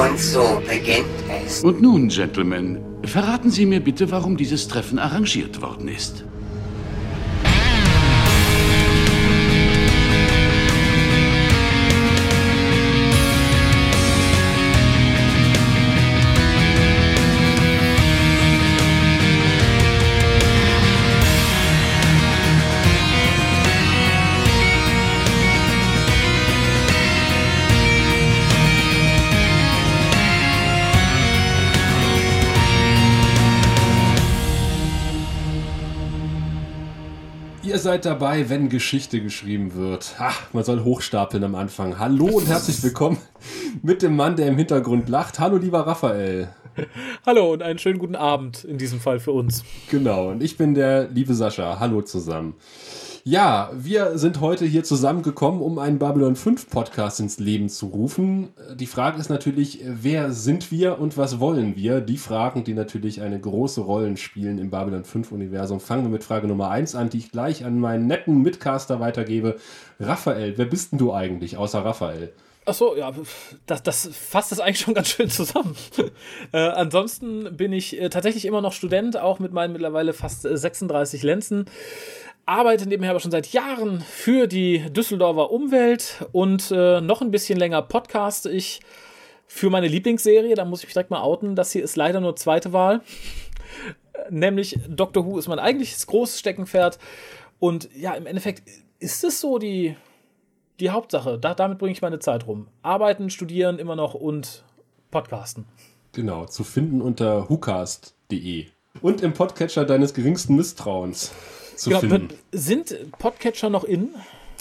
Und so beginnt es. Und nun, Gentlemen, verraten Sie mir bitte, warum dieses Treffen arrangiert worden ist. Seid dabei, wenn Geschichte geschrieben wird. Ha, man soll hochstapeln am Anfang. Hallo und herzlich willkommen mit dem Mann, der im Hintergrund lacht. Hallo, lieber Raphael. Hallo und einen schönen guten Abend in diesem Fall für uns. Genau, und ich bin der liebe Sascha. Hallo zusammen. Ja, wir sind heute hier zusammengekommen, um einen Babylon 5 Podcast ins Leben zu rufen. Die Frage ist natürlich, wer sind wir und was wollen wir? Die Fragen, die natürlich eine große Rolle spielen im Babylon 5 Universum. Fangen wir mit Frage Nummer 1 an, die ich gleich an meinen netten Mitcaster weitergebe. Raphael, wer bist denn du eigentlich, außer Raphael? Ach so, ja, das, das fasst das eigentlich schon ganz schön zusammen. äh, ansonsten bin ich äh, tatsächlich immer noch Student, auch mit meinen mittlerweile fast äh, 36 Lenzen arbeite nebenher aber schon seit Jahren für die Düsseldorfer Umwelt und äh, noch ein bisschen länger podcaste ich für meine Lieblingsserie. Da muss ich mich direkt mal outen. Das hier ist leider nur zweite Wahl. Nämlich Doctor Who ist mein eigentliches großes Steckenpferd. Und ja, im Endeffekt ist es so die, die Hauptsache. Da, damit bringe ich meine Zeit rum. Arbeiten, studieren immer noch und podcasten. Genau, zu finden unter whocast.de und im Podcatcher deines geringsten Misstrauens zu genau, finden. Sind Podcatcher noch in?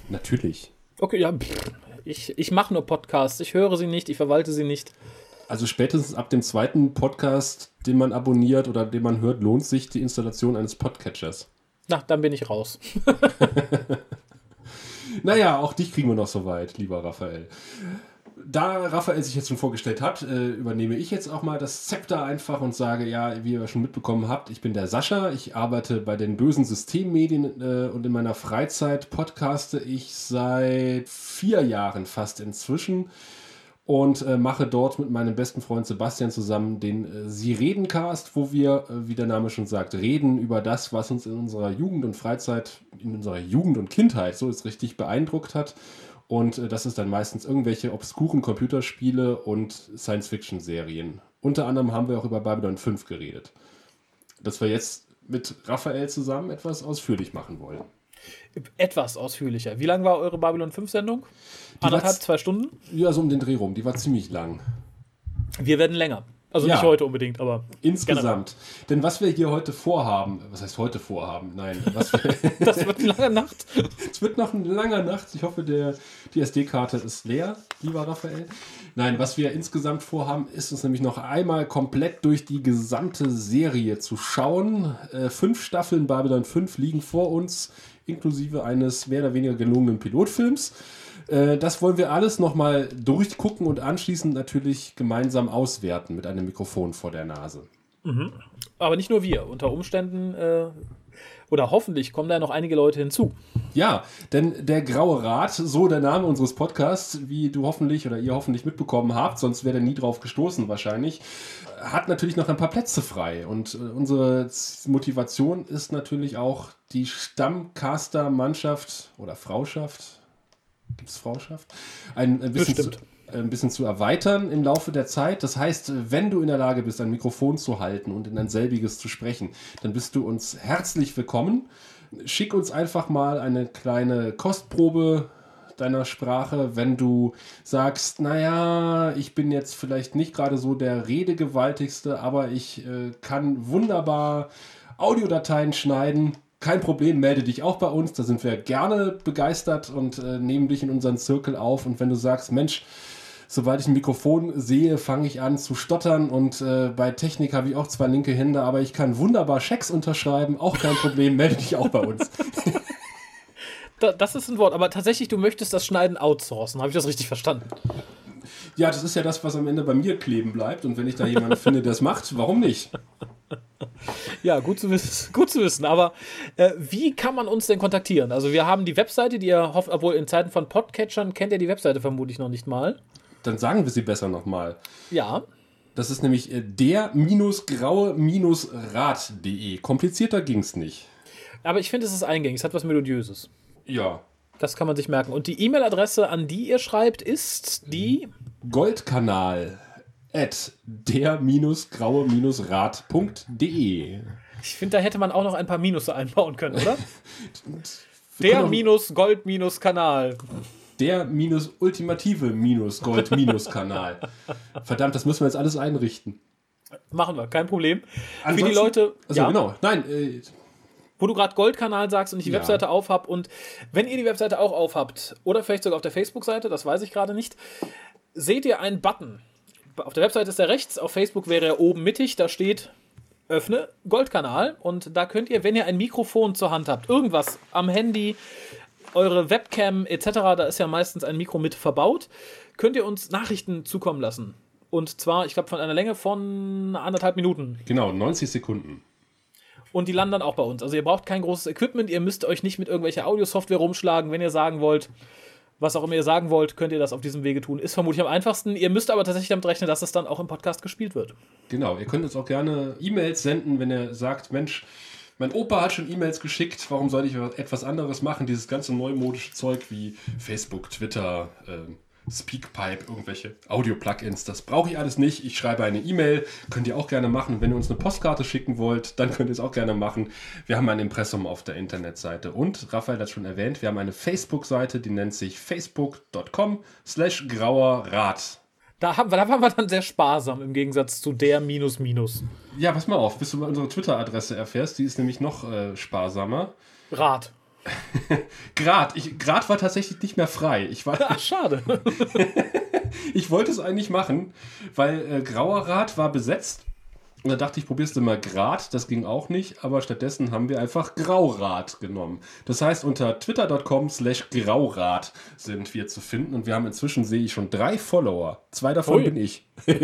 Natürlich. Okay, ja, ich, ich mache nur Podcasts. Ich höre sie nicht, ich verwalte sie nicht. Also spätestens ab dem zweiten Podcast, den man abonniert oder den man hört, lohnt sich die Installation eines Podcatchers. Na, dann bin ich raus. naja, auch dich kriegen wir noch so weit, lieber Raphael. Da Raphael sich jetzt schon vorgestellt hat, äh, übernehme ich jetzt auch mal das Zepter einfach und sage, ja, wie ihr schon mitbekommen habt, ich bin der Sascha, ich arbeite bei den bösen Systemmedien äh, und in meiner Freizeit podcaste ich seit vier Jahren fast inzwischen und äh, mache dort mit meinem besten Freund Sebastian zusammen den Sie reden Cast, wo wir, wie der Name schon sagt, reden über das, was uns in unserer Jugend und Freizeit, in unserer Jugend und Kindheit, so ist richtig beeindruckt hat. Und äh, das ist dann meistens irgendwelche obskuren Computerspiele und Science-Fiction-Serien. Unter anderem haben wir auch über Babylon 5 geredet. Das wir jetzt mit Raphael zusammen etwas ausführlich machen wollen. Etwas ausführlicher. Wie lang war eure Babylon 5-Sendung? Anderthalb, zwei Stunden? Ja, so um den Dreh rum. Die war ziemlich lang. Wir werden länger. Also Ja. nicht heute unbedingt, aber Insgesamt. Denn was wir hier heute vorhaben, was heißt heute vorhaben? Nein, was wir, das wird eine lange Nacht. es wird noch eine lange Nacht. Ich hoffe, der, die SD-Karte ist leer, lieber Raphael. Nein, was wir insgesamt vorhaben, ist uns nämlich noch einmal komplett durch die gesamte Serie zu schauen. Äh, fünf Staffeln Babylon 5 liegen vor uns, inklusive eines mehr oder weniger gelungenen Pilotfilms. Äh, Das wollen wir alles nochmal durchgucken und anschließend natürlich gemeinsam auswerten mit einem Mikrofon vor der Nase. Aber nicht nur wir. Unter Umständen äh, oder hoffentlich kommen da noch einige Leute hinzu. Ja, denn der Graue Rat, so der Name unseres Podcasts, wie du hoffentlich oder ihr hoffentlich mitbekommen habt, sonst wäre der nie drauf gestoßen wahrscheinlich, hat natürlich noch ein paar Plätze frei. Und äh, unsere Motivation ist natürlich auch die Stammcaster-Mannschaft oder Frauschaft, gibt es Frauschaft? Ein, ein bisschen zu, ein bisschen zu erweitern im Laufe der Zeit. Das heißt, wenn du in der Lage bist, ein Mikrofon zu halten und in ein selbiges zu sprechen, dann bist du uns herzlich willkommen. Schick uns einfach mal eine kleine Kostprobe deiner Sprache, wenn du sagst, naja, ich bin jetzt vielleicht nicht gerade so der Redegewaltigste, aber ich äh, kann wunderbar Audiodateien schneiden. Kein Problem, melde dich auch bei uns, da sind wir gerne begeistert und äh, nehmen dich in unseren Zirkel auf. Und wenn du sagst, Mensch, sobald ich ein Mikrofon sehe, fange ich an zu stottern und äh, bei Technik habe ich auch zwei linke Hände, aber ich kann wunderbar Schecks unterschreiben, auch kein Problem, melde dich auch bei uns. Da, das ist ein Wort, aber tatsächlich, du möchtest das Schneiden outsourcen. Habe ich das richtig verstanden? Ja, das ist ja das, was am Ende bei mir kleben bleibt und wenn ich da jemanden finde, der es macht, warum nicht? Ja, gut zu wissen. Gut zu wissen. Aber äh, wie kann man uns denn kontaktieren? Also wir haben die Webseite, die ihr hofft, obwohl in Zeiten von Podcatchern kennt ihr die Webseite vermutlich noch nicht mal. dann sagen wir sie besser nochmal. Ja. Das ist nämlich äh, der-graue-rad.de. Komplizierter ging's nicht. Aber ich finde, es ist eingängig. Es hat was Melodiöses. Ja. Das kann man sich merken. Und die E-Mail-Adresse, an die ihr schreibt, ist die. Goldkanal at der-graue-rad.de. Ich finde, da hätte man auch noch ein paar Minusse einbauen können, oder? der minus Gold minus Kanal. Der minus ultimative minus Gold minus Kanal. Verdammt, das müssen wir jetzt alles einrichten. Machen wir, kein Problem. Ansonsten, Für die Leute. Also, ja, genau. Nein, äh, wo du gerade Goldkanal sagst und ich die ja. Webseite aufhab und wenn ihr die Webseite auch aufhabt oder vielleicht sogar auf der Facebook-Seite, das weiß ich gerade nicht, seht ihr einen Button. Auf der Webseite ist er rechts, auf Facebook wäre er oben mittig, da steht öffne Goldkanal und da könnt ihr, wenn ihr ein Mikrofon zur Hand habt, irgendwas am Handy, eure Webcam etc., da ist ja meistens ein Mikro mit verbaut, könnt ihr uns Nachrichten zukommen lassen. Und zwar, ich glaube, von einer Länge von anderthalb Minuten. Genau, 90 Sekunden. Und die landen dann auch bei uns. Also ihr braucht kein großes Equipment, ihr müsst euch nicht mit irgendwelcher Audiosoftware rumschlagen, wenn ihr sagen wollt, was auch immer ihr sagen wollt, könnt ihr das auf diesem Wege tun. Ist vermutlich am einfachsten. Ihr müsst aber tatsächlich damit rechnen, dass es dann auch im Podcast gespielt wird. Genau, ihr könnt uns auch gerne E-Mails senden, wenn ihr sagt, Mensch, mein Opa hat schon E-Mails geschickt, warum soll ich etwas anderes machen? Dieses ganze neumodische Zeug wie Facebook, Twitter, äh, Speakpipe, irgendwelche Audio-Plugins. Das brauche ich alles nicht. Ich schreibe eine E-Mail, könnt ihr auch gerne machen. Wenn ihr uns eine Postkarte schicken wollt, dann könnt ihr es auch gerne machen. Wir haben ein Impressum auf der Internetseite. Und, Raphael hat schon erwähnt, wir haben eine Facebook-Seite, die nennt sich facebook.com slash grauerrad. Da, haben, da waren wir dann sehr sparsam im Gegensatz zu der Minus Minus. Ja, pass mal auf, bis du mal unsere Twitter-Adresse erfährst. Die ist nämlich noch äh, sparsamer. Rad. Grad. Ich, Grad war tatsächlich nicht mehr frei. Ich war, Ach, schade. ich wollte es eigentlich machen, weil äh, Grauer Rad war besetzt. Und da dachte ich, probierst du mal Grad. Das ging auch nicht. Aber stattdessen haben wir einfach Graurad genommen. Das heißt, unter twitter.com slash Graurad sind wir zu finden. Und wir haben inzwischen, sehe ich, schon drei Follower. Zwei davon Ui. bin ich.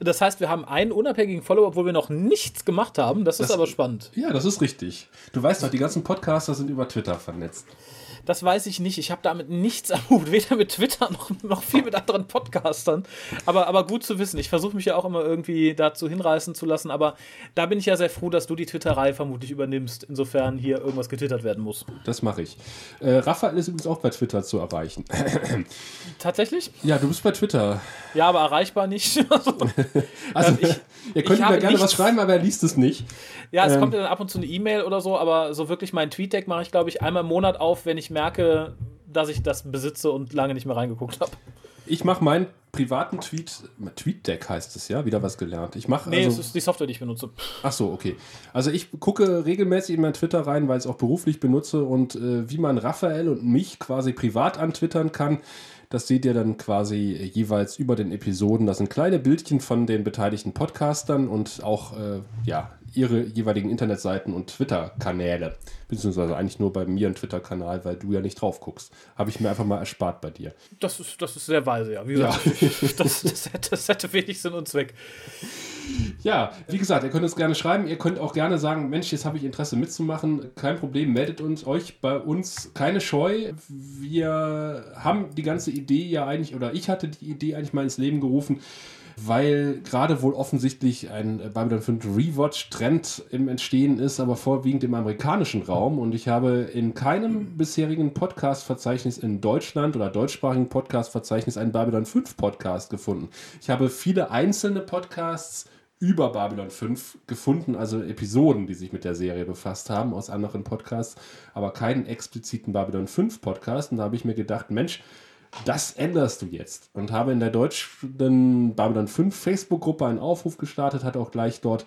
Das heißt, wir haben einen unabhängigen Follower, obwohl wir noch nichts gemacht haben. Das, das ist aber spannend. Ja, das ist richtig. Du weißt doch, die ganzen Podcaster sind über Twitter vernetzt. Das weiß ich nicht. Ich habe damit nichts am Hut. Weder mit Twitter noch, noch viel mit anderen Podcastern. Aber, aber gut zu wissen. Ich versuche mich ja auch immer irgendwie dazu hinreißen zu lassen. Aber da bin ich ja sehr froh, dass du die Twitterei vermutlich übernimmst. Insofern hier irgendwas getwittert werden muss. Das mache ich. Äh, Raphael ist übrigens auch bei Twitter zu erreichen. Tatsächlich? Ja, du bist bei Twitter. Ja, aber erreichbar nicht. also, also ähm, ich, ihr könnt mir gerne was schreiben, aber er liest es nicht. Ja, es ähm, kommt dann ab und zu eine E-Mail oder so, aber so wirklich mein Tweet-Deck mache ich, glaube ich, einmal im Monat auf, wenn ich merke, dass ich das besitze und lange nicht mehr reingeguckt habe. Ich mache meinen privaten Tweet, TweetDeck heißt es ja, wieder was gelernt. Ich mache nee, also, es ist die Software, die ich benutze. Ach so, okay. Also ich gucke regelmäßig in mein Twitter rein, weil ich es auch beruflich benutze und äh, wie man Raphael und mich quasi privat antwittern kann, das seht ihr dann quasi jeweils über den Episoden. Das sind kleine Bildchen von den beteiligten Podcastern und auch äh, ja, ihre jeweiligen Internetseiten und Twitter-Kanäle. Beziehungsweise eigentlich nur bei mir ein Twitter-Kanal, weil du ja nicht drauf guckst. Habe ich mir einfach mal erspart bei dir. Das ist, das ist sehr weise, ja. Wie gesagt, ja. das, das, hätte, das hätte wenig Sinn und Zweck. Ja, wie gesagt, ihr könnt uns gerne schreiben. Ihr könnt auch gerne sagen, Mensch, jetzt habe ich Interesse mitzumachen. Kein Problem, meldet uns euch bei uns. Keine Scheu. Wir haben die ganze Idee ja eigentlich, oder ich hatte die Idee eigentlich mal ins Leben gerufen, weil gerade wohl offensichtlich ein Babylon 5 Rewatch-Trend im Entstehen ist, aber vorwiegend im amerikanischen Raum. Und ich habe in keinem bisherigen Podcast-Verzeichnis in Deutschland oder deutschsprachigen Podcast-Verzeichnis einen Babylon 5 Podcast gefunden. Ich habe viele einzelne Podcasts über Babylon 5 gefunden, also Episoden, die sich mit der Serie befasst haben aus anderen Podcasts, aber keinen expliziten Babylon 5 Podcast. Und da habe ich mir gedacht, Mensch, das änderst du jetzt. Und habe in der deutschen Babylon 5 Facebook-Gruppe einen Aufruf gestartet, hat auch gleich dort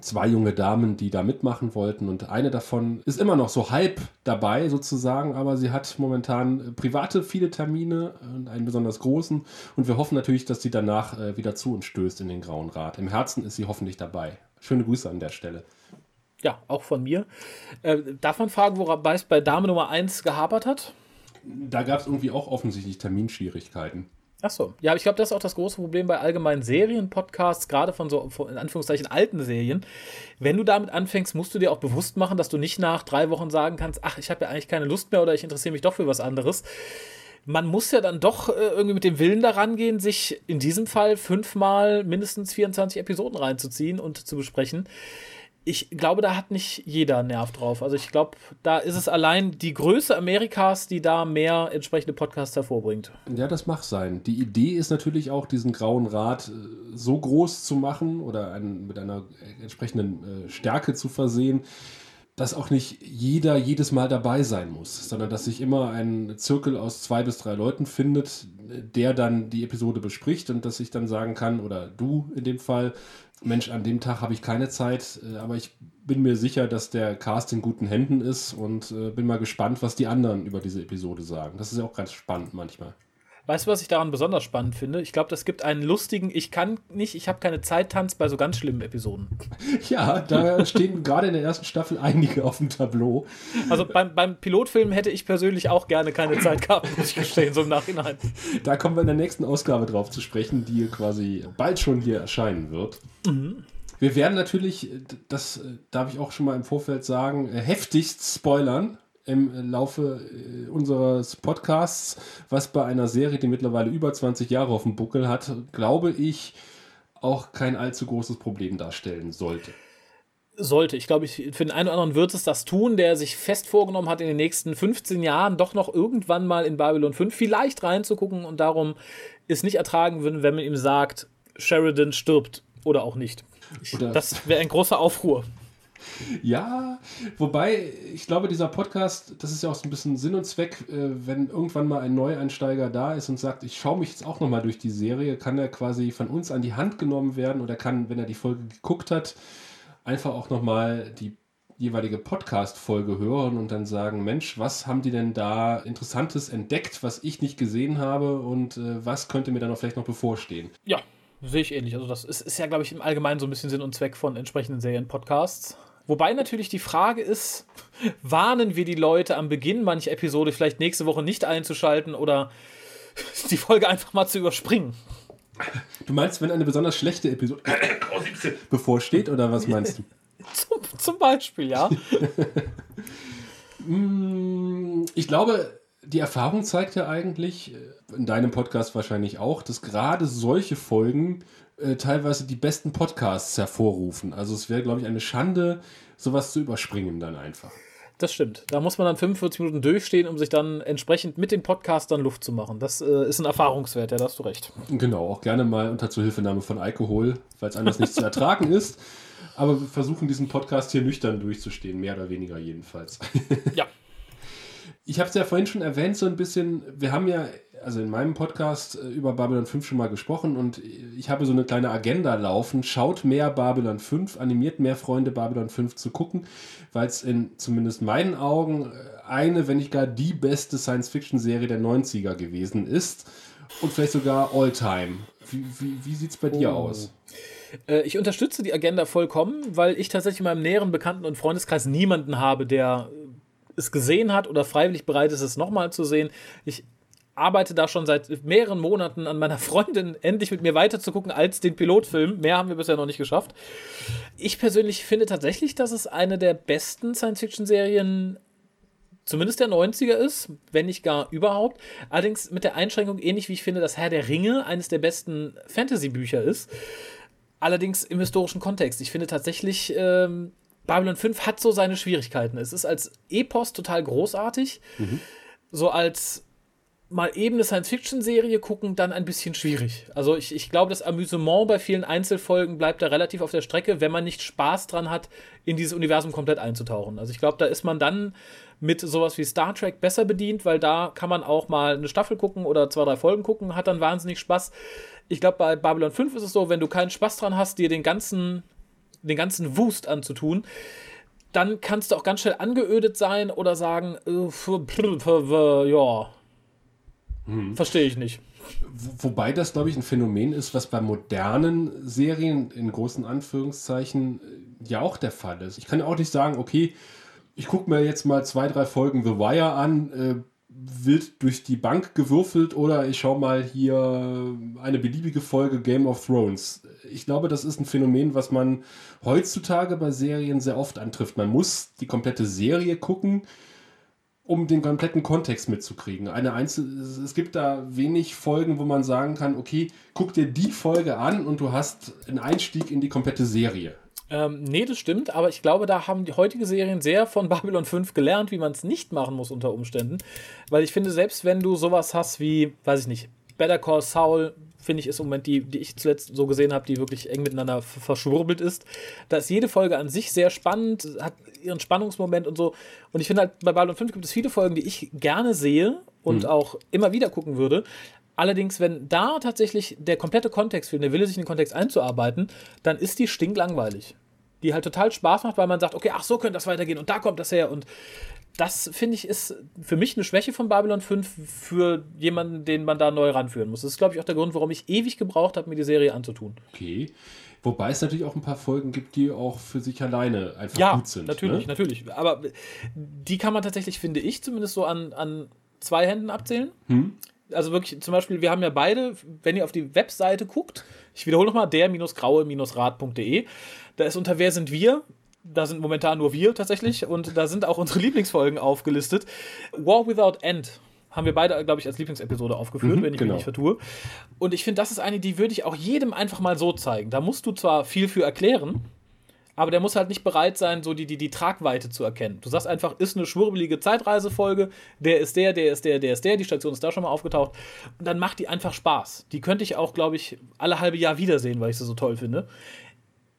zwei junge Damen, die da mitmachen wollten. Und eine davon ist immer noch so halb dabei sozusagen, aber sie hat momentan private viele Termine und einen besonders großen. Und wir hoffen natürlich, dass sie danach äh, wieder zu uns stößt in den Grauen Rat. Im Herzen ist sie hoffentlich dabei. Schöne Grüße an der Stelle. Ja, auch von mir. Äh, darf man fragen, wobei es bei Dame Nummer 1 gehapert hat? Da gab es irgendwie auch offensichtlich Terminschwierigkeiten. Ach so. Ja, ich glaube, das ist auch das große Problem bei allgemeinen Serienpodcasts, gerade von so in Anführungszeichen alten Serien. Wenn du damit anfängst, musst du dir auch bewusst machen, dass du nicht nach drei Wochen sagen kannst, ach, ich habe ja eigentlich keine Lust mehr oder ich interessiere mich doch für was anderes. man muss ja dann doch äh, irgendwie mit dem Willen daran gehen, sich in diesem Fall fünfmal mindestens 24 Episoden reinzuziehen und zu besprechen. Ich glaube, da hat nicht jeder Nerv drauf. Also ich glaube, da ist es allein die Größe Amerikas, die da mehr entsprechende Podcasts hervorbringt. Ja, das mag sein. Die Idee ist natürlich auch, diesen grauen Rat äh, so groß zu machen oder einen, mit einer entsprechenden äh, Stärke zu versehen, dass auch nicht jeder jedes Mal dabei sein muss, sondern dass sich immer ein Zirkel aus zwei bis drei Leuten findet, der dann die Episode bespricht und dass ich dann sagen kann, oder du in dem Fall, Mensch, an dem Tag habe ich keine Zeit, äh, aber ich bin mir sicher, dass der Cast in guten Händen ist und äh, bin mal gespannt, was die anderen über diese Episode sagen. Das ist ja auch ganz spannend manchmal. Weißt du, was ich daran besonders spannend finde? Ich glaube, das gibt einen lustigen, ich kann nicht, ich habe keine Zeit Tanz bei so ganz schlimmen Episoden. Ja, da stehen gerade in der ersten Staffel einige auf dem Tableau. Also beim, beim Pilotfilm hätte ich persönlich auch gerne keine Zeit gehabt, muss ich gestehen, so im Nachhinein. Da kommen wir in der nächsten Ausgabe drauf zu sprechen, die quasi bald schon hier erscheinen wird. Mhm. Wir werden natürlich, das darf ich auch schon mal im Vorfeld sagen, heftigst spoilern im Laufe äh, unseres Podcasts, was bei einer Serie, die mittlerweile über 20 Jahre auf dem Buckel hat, glaube ich, auch kein allzu großes Problem darstellen sollte. Sollte. Ich glaube, ich, für den einen oder anderen wird es das tun, der sich fest vorgenommen hat, in den nächsten 15 Jahren doch noch irgendwann mal in Babylon 5 vielleicht reinzugucken und darum es nicht ertragen würden, wenn man ihm sagt, Sheridan stirbt oder auch nicht. Oder das wäre ein großer Aufruhr. Ja, wobei, ich glaube, dieser Podcast, das ist ja auch so ein bisschen Sinn und Zweck, äh, wenn irgendwann mal ein Neueinsteiger da ist und sagt, ich schaue mich jetzt auch nochmal durch die Serie, kann er quasi von uns an die Hand genommen werden oder kann, wenn er die Folge geguckt hat, einfach auch nochmal die jeweilige Podcast-Folge hören und dann sagen, Mensch, was haben die denn da Interessantes entdeckt, was ich nicht gesehen habe und äh, was könnte mir dann auch vielleicht noch bevorstehen? Ja, sehe ich ähnlich. Also das ist, ist ja, glaube ich, im Allgemeinen so ein bisschen Sinn und Zweck von entsprechenden Serien-Podcasts. Wobei natürlich die Frage ist, warnen wir die Leute am Beginn mancher Episode vielleicht nächste Woche nicht einzuschalten oder die Folge einfach mal zu überspringen? Du meinst, wenn eine besonders schlechte Episode bevorsteht oder was meinst du? zum, zum Beispiel, ja. Mm, ich glaube, die Erfahrung zeigt ja eigentlich, äh, in deinem Podcast wahrscheinlich auch, dass gerade solche Folgen äh, teilweise die besten Podcasts hervorrufen. Also es wäre, glaube ich, eine Schande, sowas zu überspringen dann einfach. Das stimmt. Da muss man dann 45 Minuten durchstehen, um sich dann entsprechend mit den Podcastern Luft zu machen. Das äh, ist ein Erfahrungswert, ja, da hast du recht. Genau, auch gerne mal unter Zuhilfenahme von Alkohol, weil es anders nicht zu ertragen ist. Aber wir versuchen diesen Podcast hier nüchtern durchzustehen, mehr oder weniger jedenfalls. Ja. Ich habe es ja vorhin schon erwähnt, so ein bisschen, wir haben ja also in meinem Podcast äh, über Babylon 5 schon mal gesprochen und ich habe so eine kleine Agenda laufen. Schaut mehr Babylon 5, animiert mehr Freunde Babylon 5 zu gucken, weil es in zumindest meinen Augen äh, eine, wenn nicht gar die beste Science-Fiction-Serie der 90er gewesen ist und vielleicht sogar All-Time. Wie, wie, wie sieht es bei dir oh. aus? Äh, ich unterstütze die Agenda vollkommen, weil ich tatsächlich in meinem näheren Bekannten- und Freundeskreis niemanden habe, der es gesehen hat oder freiwillig bereit ist, es nochmal zu sehen. Ich arbeite da schon seit mehreren Monaten an meiner Freundin, endlich mit mir weiterzugucken als den Pilotfilm. Mehr haben wir bisher noch nicht geschafft. Ich persönlich finde tatsächlich, dass es eine der besten Science-Fiction-Serien zumindest der 90er ist, wenn nicht gar überhaupt. Allerdings mit der Einschränkung, ähnlich wie ich finde, dass Herr der Ringe eines der besten Fantasy-Bücher ist. Allerdings im historischen Kontext. Ich finde tatsächlich, ähm, Babylon 5 hat so seine Schwierigkeiten. Es ist als Epos total großartig. Mhm. So als mal eben eine Science-Fiction-Serie gucken, dann ein bisschen schwierig. Also ich, ich glaube, das Amüsement bei vielen Einzelfolgen bleibt da relativ auf der Strecke, wenn man nicht Spaß dran hat, in dieses Universum komplett einzutauchen. Also ich glaube, da ist man dann mit sowas wie Star Trek besser bedient, weil da kann man auch mal eine Staffel gucken oder zwei, drei Folgen gucken, hat dann wahnsinnig Spaß. Ich glaube, bei Babylon 5 ist es so, wenn du keinen Spaß dran hast, dir den ganzen, den ganzen Wust anzutun, dann kannst du auch ganz schnell angeödet sein oder sagen, äh, ja, hm. Verstehe ich nicht. Wobei das, glaube ich, ein Phänomen ist, was bei modernen Serien in großen Anführungszeichen äh, ja auch der Fall ist. Ich kann auch nicht sagen, okay, ich gucke mir jetzt mal zwei, drei Folgen The Wire an, äh, wild durch die Bank gewürfelt oder ich schaue mal hier eine beliebige Folge Game of Thrones. Ich glaube, das ist ein Phänomen, was man heutzutage bei Serien sehr oft antrifft. Man muss die komplette Serie gucken um den kompletten Kontext mitzukriegen. Eine Einzel es gibt da wenig Folgen, wo man sagen kann, okay, guck dir die Folge an und du hast einen Einstieg in die komplette Serie. Ähm, nee, das stimmt, aber ich glaube, da haben die heutige Serien sehr von Babylon 5 gelernt, wie man es nicht machen muss unter Umständen. Weil ich finde, selbst wenn du sowas hast wie, weiß ich nicht, Better Call Saul, finde ich, ist im Moment die, die ich zuletzt so gesehen habe, die wirklich eng miteinander verschwurbelt ist. Da ist jede Folge an sich sehr spannend, hat ihren Spannungsmoment und so. Und ich finde halt, bei Babylon 5 gibt es viele Folgen, die ich gerne sehe und mhm. auch immer wieder gucken würde. Allerdings, wenn da tatsächlich der komplette Kontext fehlt, der Wille, sich in den Kontext einzuarbeiten, dann ist die stinklangweilig. Die halt total Spaß macht, weil man sagt, okay, ach, so könnte das weitergehen und da kommt das her und das finde ich ist für mich eine Schwäche von Babylon 5 für jemanden, den man da neu ranführen muss. Das ist, glaube ich, auch der Grund, warum ich ewig gebraucht habe, mir die Serie anzutun. Okay. Wobei es natürlich auch ein paar Folgen gibt, die auch für sich alleine einfach ja, gut sind. Natürlich, ne? natürlich. Aber die kann man tatsächlich, finde ich, zumindest so an, an zwei Händen abzählen. Hm. Also wirklich, zum Beispiel, wir haben ja beide, wenn ihr auf die Webseite guckt, ich wiederhole nochmal, der-graue-rad.de, da ist unter Wer sind wir da sind momentan nur wir tatsächlich und da sind auch unsere Lieblingsfolgen aufgelistet. War Without End haben wir beide, glaube ich, als Lieblingsepisode aufgeführt, mhm, wenn ich genau. mich nicht vertue. Und ich finde, das ist eine, die würde ich auch jedem einfach mal so zeigen. Da musst du zwar viel für erklären, aber der muss halt nicht bereit sein, so die, die, die Tragweite zu erkennen. Du sagst einfach, ist eine schwurbelige Zeitreisefolge, der ist der, der ist der, der ist der, die Station ist da schon mal aufgetaucht. Und dann macht die einfach Spaß. Die könnte ich auch, glaube ich, alle halbe Jahr wiedersehen, weil ich sie so toll finde.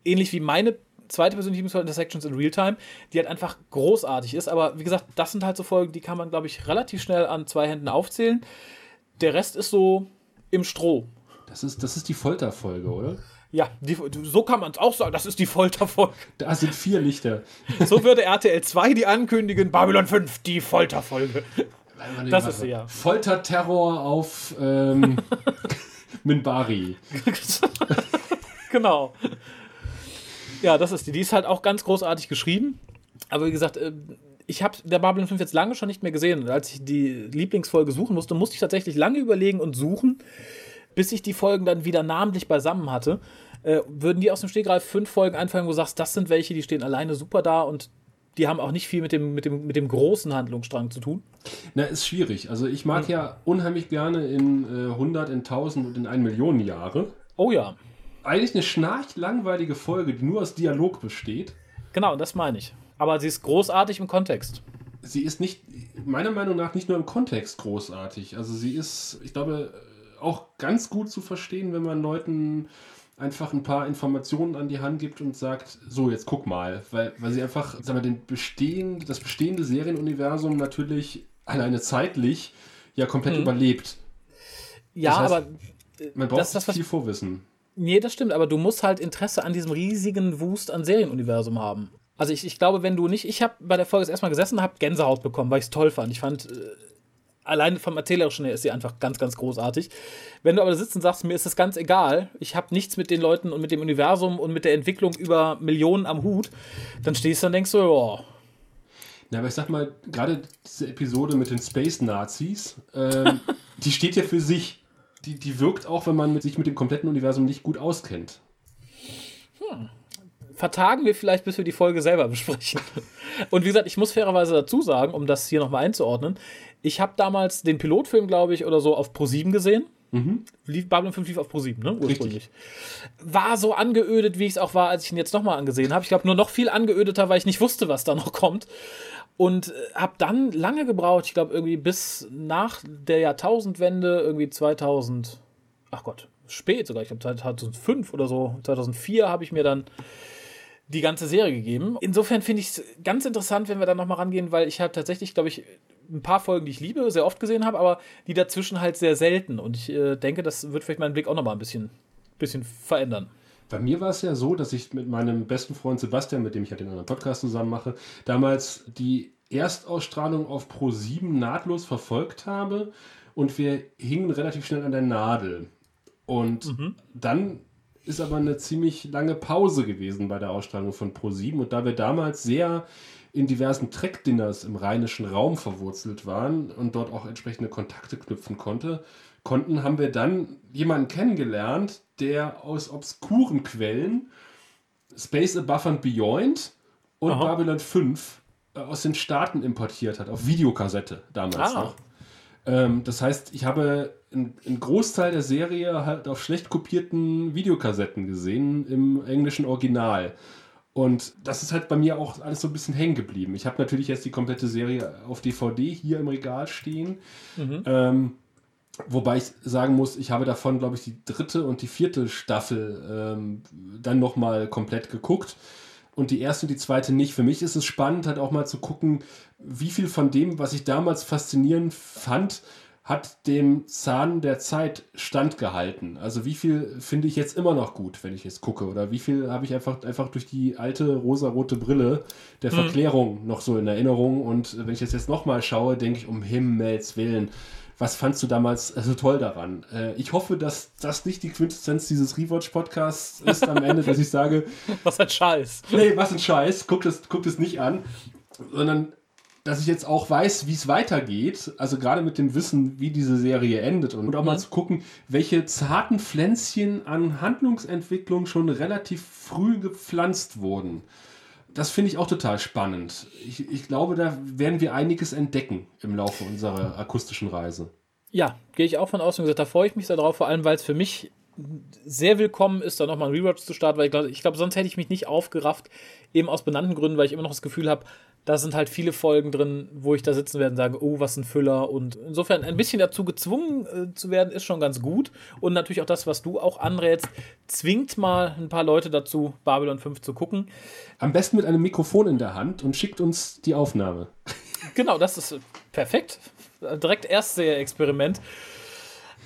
Ähnlich wie meine zweite persönliche Lieblingsfolge Intersections in Realtime, die halt einfach großartig ist. Aber wie gesagt, das sind halt so Folgen, die kann man, glaube ich, relativ schnell an zwei Händen aufzählen. Der Rest ist so im Stroh. Das ist, das ist die Folterfolge, oder? Ja, die, so kann man es auch sagen. Das ist die Folterfolge. Da sind vier Lichter. So würde RTL 2 die ankündigen: Babylon 5, die Folterfolge. Das ist sie ja. Folterterror auf ähm, Minbari. genau. Ja, das ist die. Die ist halt auch ganz großartig geschrieben. Aber wie gesagt, äh, ich habe der Babylon 5 jetzt lange schon nicht mehr gesehen. Und als ich die Lieblingsfolge suchen musste, musste ich tatsächlich lange überlegen und suchen, bis ich die Folgen dann wieder namentlich beisammen hatte. Äh, würden die aus dem Stegreif fünf Folgen einfallen, wo du sagst, das sind welche, die stehen alleine super da und die haben auch nicht viel mit dem, mit dem, mit dem großen Handlungsstrang zu tun? Na, ist schwierig. Also ich mag hm. ja unheimlich gerne in äh, 100, in 1000 und in 1 Million Jahre. Oh ja eigentlich eine schnarchlangweilige Folge, die nur aus Dialog besteht. Genau, das meine ich. Aber sie ist großartig im Kontext. Sie ist nicht, meiner Meinung nach, nicht nur im Kontext großartig. Also sie ist, ich glaube, auch ganz gut zu verstehen, wenn man Leuten einfach ein paar Informationen an die Hand gibt und sagt, so, jetzt guck mal. Weil, weil sie einfach, sagen wir, den bestehen, das bestehende Serienuniversum natürlich alleine zeitlich ja komplett hm. überlebt. Ja, das heißt, aber man braucht das, das, viel Vorwissen. Nee, das stimmt, aber du musst halt Interesse an diesem riesigen Wust an Serienuniversum haben. Also ich, ich glaube, wenn du nicht, ich habe bei der Folge erstmal gesessen und habe Gänsehaut bekommen, weil ich es toll fand. Ich fand, äh, allein vom Erzählerischen her ist sie einfach ganz, ganz großartig. Wenn du aber sitzt und sagst, mir ist das ganz egal, ich habe nichts mit den Leuten und mit dem Universum und mit der Entwicklung über Millionen am Hut, dann stehst du und denkst so, ja. Na, aber ich sag mal, gerade diese Episode mit den Space Nazis, ähm, die steht ja für sich die, die wirkt auch, wenn man sich mit dem kompletten Universum nicht gut auskennt. Hm. Vertagen wir vielleicht, bis wir die Folge selber besprechen. Und wie gesagt, ich muss fairerweise dazu sagen, um das hier nochmal einzuordnen, ich habe damals den Pilotfilm, glaube ich, oder so auf Pro7 gesehen. Mhm. Lief, Babylon 5 lief auf Pro7, ne? Ursprünglich. Richtig. War so angeödet, wie ich es auch war, als ich ihn jetzt nochmal angesehen habe. Ich glaube, nur noch viel angeödeter, weil ich nicht wusste, was da noch kommt. Und äh, habe dann lange gebraucht, ich glaube irgendwie bis nach der Jahrtausendwende, irgendwie 2000, ach Gott, spät sogar, ich glaube 2005 oder so, 2004 habe ich mir dann die ganze Serie gegeben. Insofern finde ich es ganz interessant, wenn wir da nochmal rangehen, weil ich habe tatsächlich, glaube ich, ein paar Folgen, die ich liebe, sehr oft gesehen habe, aber die dazwischen halt sehr selten. Und ich äh, denke, das wird vielleicht meinen Blick auch nochmal ein bisschen, bisschen verändern. Bei mir war es ja so, dass ich mit meinem besten Freund Sebastian, mit dem ich ja den anderen Podcast zusammen mache, damals die Erstausstrahlung auf Pro 7 nahtlos verfolgt habe und wir hingen relativ schnell an der Nadel. Und mhm. dann ist aber eine ziemlich lange Pause gewesen bei der Ausstrahlung von Pro 7 und da wir damals sehr in diversen Track-Dinners im rheinischen Raum verwurzelt waren und dort auch entsprechende Kontakte knüpfen konnte, konnten, haben wir dann jemanden kennengelernt, der aus obskuren Quellen Space Above and Beyond und Aha. Babylon 5 äh, aus den Staaten importiert hat, auf Videokassette damals Ah. noch. Ähm, das heißt, ich habe einen Großteil der Serie halt auf schlecht kopierten Videokassetten gesehen im englischen Original. Und das ist halt bei mir auch alles so ein bisschen hängen geblieben. Ich habe natürlich jetzt die komplette Serie auf DVD hier im Regal stehen. Ähm, wobei ich sagen muss, ich habe davon, glaube ich, die dritte und die vierte Staffel ähm, dann nochmal komplett geguckt. Und die erste und die zweite nicht. Für mich ist es spannend, halt auch mal zu gucken, wie viel von dem, was ich damals faszinierend fand, hat dem Zahn der Zeit standgehalten. Also wie viel finde ich jetzt immer noch gut, wenn ich jetzt gucke? Oder wie viel habe ich einfach, einfach durch die alte rosarote Brille der Verklärung noch so in Erinnerung? Und wenn ich das jetzt nochmal schaue, denke ich, um Himmels Willen, was fandst du damals so toll daran? Äh, ich hoffe, dass das nicht die Quintessenz dieses Rewatch-Podcasts ist am Ende, dass ich sage, Was ein Scheiß. nee, was ein Scheiß, guckt es, guckt es nicht an, sondern dass ich jetzt auch weiß, wie es weitergeht, also gerade mit dem Wissen, wie diese Serie endet und auch mal zu gucken, welche zarten Pflänzchen an Handlungsentwicklung schon relativ früh gepflanzt wurden. Das finde ich auch total spannend. Ich, ich glaube, da werden wir einiges entdecken im Laufe unserer akustischen Reise. Ja, gehe ich auch von aus und gesagt, da freue ich mich sehr drauf, vor allem weil es für mich sehr willkommen ist, da nochmal ein Rewatch zu starten, weil ich glaube, ich glaub, sonst hätte ich mich nicht aufgerafft, eben aus benannten Gründen, weil ich immer noch das Gefühl habe, da sind halt viele Folgen drin, wo ich da sitzen werde und sage, oh, was ein Füller. Und insofern ein bisschen dazu gezwungen äh, zu werden, ist schon ganz gut. Und natürlich auch das, was du auch anrätst, zwingt mal ein paar Leute dazu, Babylon 5 zu gucken. Am besten mit einem Mikrofon in der Hand und schickt uns die Aufnahme. Genau, das ist äh, perfekt. Äh, Direkt Erstseher-Experiment.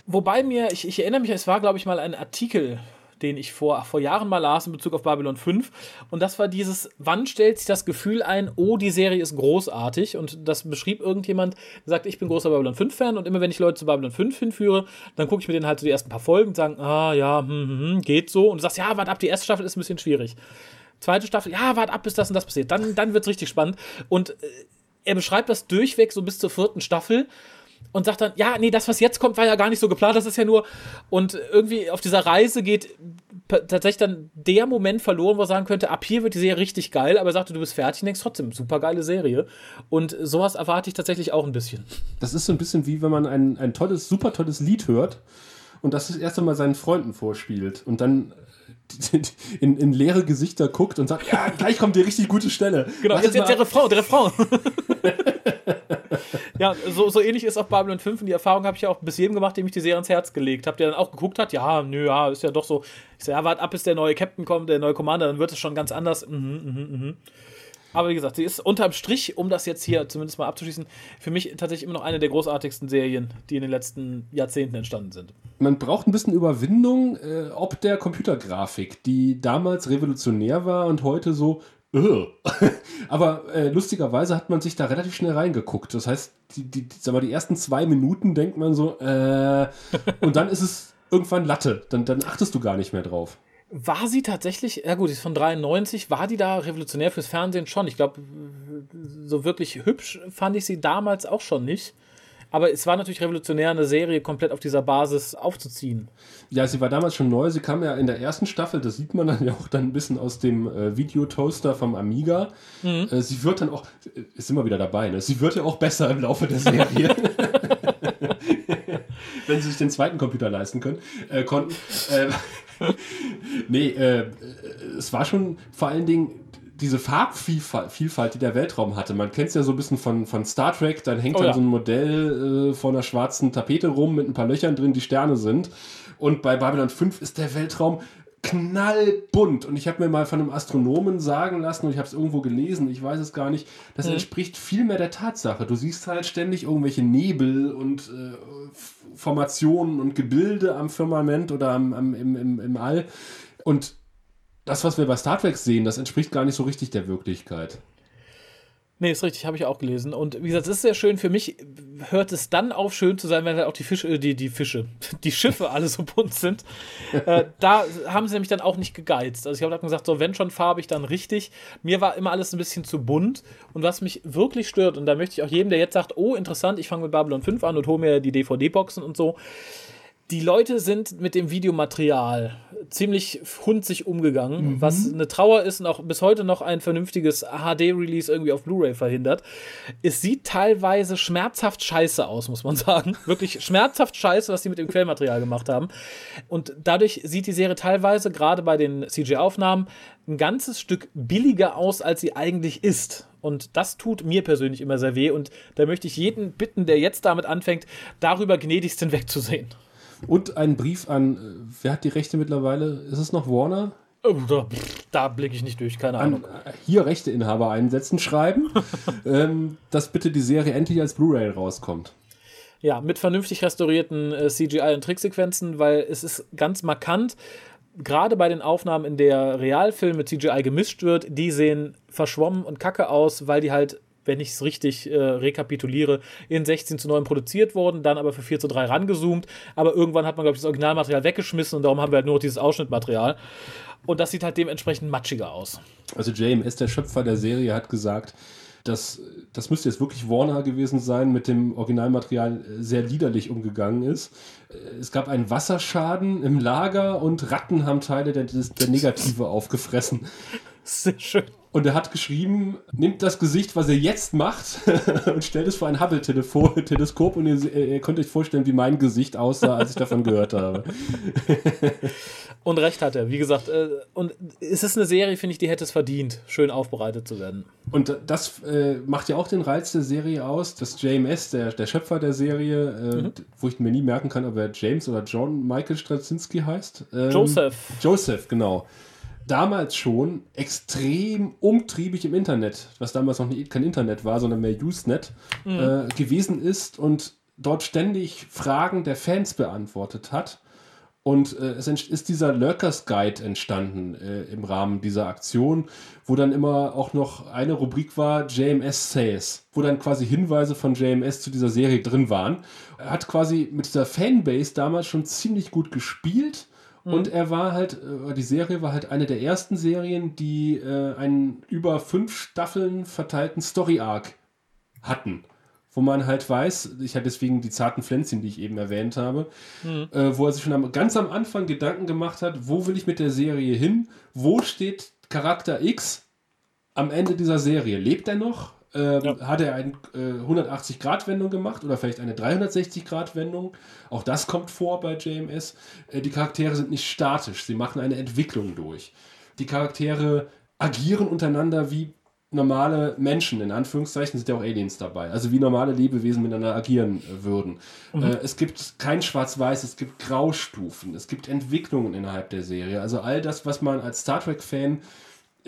Wobei mir, ich, ich erinnere mich, es war, glaube ich, mal ein Artikel, den ich vor, vor Jahren mal las in Bezug auf Babylon 5. Und das war dieses, wann stellt sich das Gefühl ein, oh, die Serie ist großartig. Und das beschrieb irgendjemand, der sagt, ich bin großer Babylon 5-Fan und immer wenn ich Leute zu Babylon 5 hinführe, dann gucke ich mir denen halt so die ersten paar Folgen und sagen, ah ja, hm, hm, hm, geht so. Und du sagst, ja, warte ab, die erste Staffel ist ein bisschen schwierig. Zweite Staffel, ja, warte ab, bis das und das passiert. Dann, dann wird es richtig spannend. Und äh, er beschreibt das durchweg so bis zur vierten Staffel und sagt dann, ja, nee, das, was jetzt kommt, war ja gar nicht so geplant, das ist ja nur. Und irgendwie auf dieser Reise geht tatsächlich dann der Moment verloren, wo er sagen könnte, ab hier wird die Serie richtig geil, aber er sagte, du bist fertig und denkst trotzdem, super geile Serie. Und sowas erwarte ich tatsächlich auch ein bisschen. Das ist so ein bisschen wie wenn man ein, ein tolles, super tolles Lied hört und das das erste Mal seinen Freunden vorspielt und dann in, in leere Gesichter guckt und sagt, ja, gleich kommt die richtig gute Stelle. Genau, jetzt, der Refrain, der Refrain. ja, so, so ähnlich ist auch Babylon 5 und die Erfahrung habe ich ja auch bis jedem gemacht, dem ich die Serie ans Herz gelegt habe, der dann auch geguckt hat, ja, nö, ja, ist ja doch so. Ich so, ja, warte ab, bis der neue Captain kommt, der neue Commander, dann wird es schon ganz anders. Mhm, mhm, mhm. Aber wie gesagt, sie ist unterm Strich, um das jetzt hier zumindest mal abzuschließen, für mich tatsächlich immer noch eine der großartigsten Serien, die in den letzten Jahrzehnten entstanden sind. Man braucht ein bisschen Überwindung, äh, ob der Computergrafik, die damals revolutionär war und heute so. aber äh, lustigerweise hat man sich da relativ schnell reingeguckt. Das heißt, die, die, die, sag mal, die ersten zwei Minuten denkt man so, äh, und dann ist es irgendwann Latte. Dann, dann achtest du gar nicht mehr drauf. War sie tatsächlich, ja gut, die ist von 93, war die da revolutionär fürs Fernsehen schon? Ich glaube, so wirklich hübsch fand ich sie damals auch schon nicht. Aber es war natürlich revolutionär, eine Serie komplett auf dieser Basis aufzuziehen. Ja, sie war damals schon neu. Sie kam ja in der ersten Staffel, das sieht man dann ja auch dann ein bisschen aus dem äh, Videotoaster vom Amiga. Äh, sie wird dann auch, äh, ist immer wieder dabei, ne? Sie wird ja auch besser im Laufe der Serie. Wenn sie sich den zweiten Computer leisten können, äh, konnten. Äh, nee, äh, es war schon vor allen Dingen diese Farbvielfalt, Vielfalt, die der Weltraum hatte. Man kennt es ja so ein bisschen von, von Star Trek, dann hängt Oh dann ja. so ein Modell äh, vor einer schwarzen Tapete rum mit ein paar Löchern drin, die Sterne sind. Und bei Babylon 5 ist der Weltraum knallbunt. Und ich habe mir mal von einem Astronomen sagen lassen, und ich habe es irgendwo gelesen, ich weiß es gar nicht, das entspricht viel mehr der Tatsache. Du siehst halt ständig irgendwelche Nebel und äh, Formationen und Gebilde am Firmament oder am, am, im, im, im All. Und das, was wir bei Star Trek sehen, das entspricht gar nicht so richtig der Wirklichkeit. Nee, ist richtig, habe ich auch gelesen. Und wie gesagt, es ist sehr schön. Für mich hört es dann auf, schön zu sein, wenn halt auch die Fische, äh, die, die Fische, die Schiffe alle so bunt sind. äh, da haben sie nämlich dann auch nicht gegeizt. Also ich habe gesagt, so, wenn schon farbig, dann richtig. Mir war immer alles ein bisschen zu bunt. Und was mich wirklich stört, und da möchte ich auch jedem, der jetzt sagt, oh, interessant, ich fange mit Babylon 5 an und hole mir die DVD-Boxen und so. Die Leute sind mit dem Videomaterial ziemlich hunzig umgegangen, mhm. was eine Trauer ist und auch bis heute noch ein vernünftiges HD-Release irgendwie auf Blu-ray verhindert. Es sieht teilweise schmerzhaft scheiße aus, muss man sagen. Wirklich schmerzhaft scheiße, was sie mit dem Quellmaterial gemacht haben. Und dadurch sieht die Serie teilweise, gerade bei den CG-Aufnahmen, ein ganzes Stück billiger aus, als sie eigentlich ist. Und das tut mir persönlich immer sehr weh. Und da möchte ich jeden bitten, der jetzt damit anfängt, darüber gnädigst hinwegzusehen. Und ein Brief an, äh, wer hat die Rechte mittlerweile? Ist es noch Warner? Oh, da, da blicke ich nicht durch, keine Ahnung. An, äh, hier Rechteinhaber einsetzen, schreiben, ähm, dass bitte die Serie endlich als Blu-ray rauskommt. Ja, mit vernünftig restaurierten äh, CGI und Tricksequenzen, weil es ist ganz markant, gerade bei den Aufnahmen, in der Realfilm mit CGI gemischt wird, die sehen verschwommen und kacke aus, weil die halt wenn ich es richtig äh, rekapituliere, in 16 zu 9 produziert wurden, dann aber für 4 zu 3 rangezoomt. Aber irgendwann hat man, glaube ich, das Originalmaterial weggeschmissen und darum haben wir halt nur noch dieses Ausschnittmaterial. Und das sieht halt dementsprechend matschiger aus. Also JMS, der Schöpfer der Serie, hat gesagt, dass das müsste jetzt wirklich Warner gewesen sein, mit dem Originalmaterial sehr liederlich umgegangen ist. Es gab einen Wasserschaden im Lager und Ratten haben Teile der, der Negative aufgefressen. Sehr schön. Und er hat geschrieben, nimmt das Gesicht, was er jetzt macht, und stellt es vor ein Hubble-Teleskop und ihr, ihr, könnt euch vorstellen, wie mein Gesicht aussah, als ich davon gehört habe. und recht hat er, wie gesagt. Äh, und es ist eine Serie, finde ich, die hätte es verdient, schön aufbereitet zu werden. Und das äh, macht ja auch den Reiz der Serie aus, dass JMS, der, der Schöpfer der Serie, äh, mhm. wo ich mir nie merken kann, ob er James oder John Michael Straczynski heißt. Ähm, Joseph. Joseph, genau damals schon extrem umtriebig im Internet, was damals noch nicht, kein Internet war, sondern mehr Usenet, mhm. äh, gewesen ist und dort ständig Fragen der Fans beantwortet hat. Und äh, es ist dieser Lurkers Guide entstanden äh, im Rahmen dieser Aktion, wo dann immer auch noch eine Rubrik war, JMS Says, wo dann quasi Hinweise von JMS zu dieser Serie drin waren. Er hat quasi mit dieser Fanbase damals schon ziemlich gut gespielt Mhm. Und er war halt, äh, die Serie war halt eine der ersten Serien, die äh, einen über fünf Staffeln verteilten Story-Arc hatten. Wo man halt weiß, ich hatte deswegen die zarten Pflänzchen, die ich eben erwähnt habe, mhm. äh, wo er sich schon am, ganz am Anfang Gedanken gemacht hat, wo will ich mit der Serie hin? Wo steht Charakter X am Ende dieser Serie? Lebt er noch? Ähm, ja. hat er eine äh, 180-Grad-Wendung gemacht oder vielleicht eine 360-Grad-Wendung. Auch das kommt vor bei JMS. Äh, die Charaktere sind nicht statisch, sie machen eine Entwicklung durch. Die Charaktere agieren untereinander wie normale Menschen, in Anführungszeichen sind ja auch Aliens dabei, also wie normale Lebewesen miteinander agieren äh, würden. Mhm. Äh, es gibt kein Schwarz-Weiß, es gibt Graustufen, es gibt Entwicklungen innerhalb der Serie. Also all das, was man als Star Trek-Fan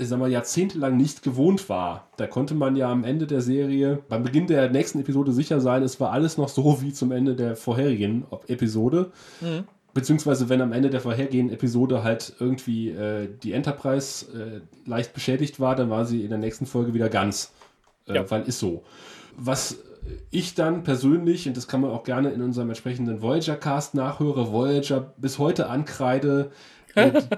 sagen wir, jahrzehntelang nicht gewohnt war. Da konnte man ja am Ende der Serie, beim Beginn der nächsten Episode sicher sein, es war alles noch so wie zum Ende der vorherigen Episode. Mhm. Beziehungsweise wenn am Ende der vorhergehenden Episode halt irgendwie äh, die Enterprise äh, leicht beschädigt war, dann war sie in der nächsten Folge wieder ganz. Äh, ja. Weil ist so. Was ich dann persönlich, und das kann man auch gerne in unserem entsprechenden Voyager-Cast nachhöre, Voyager bis heute ankreide,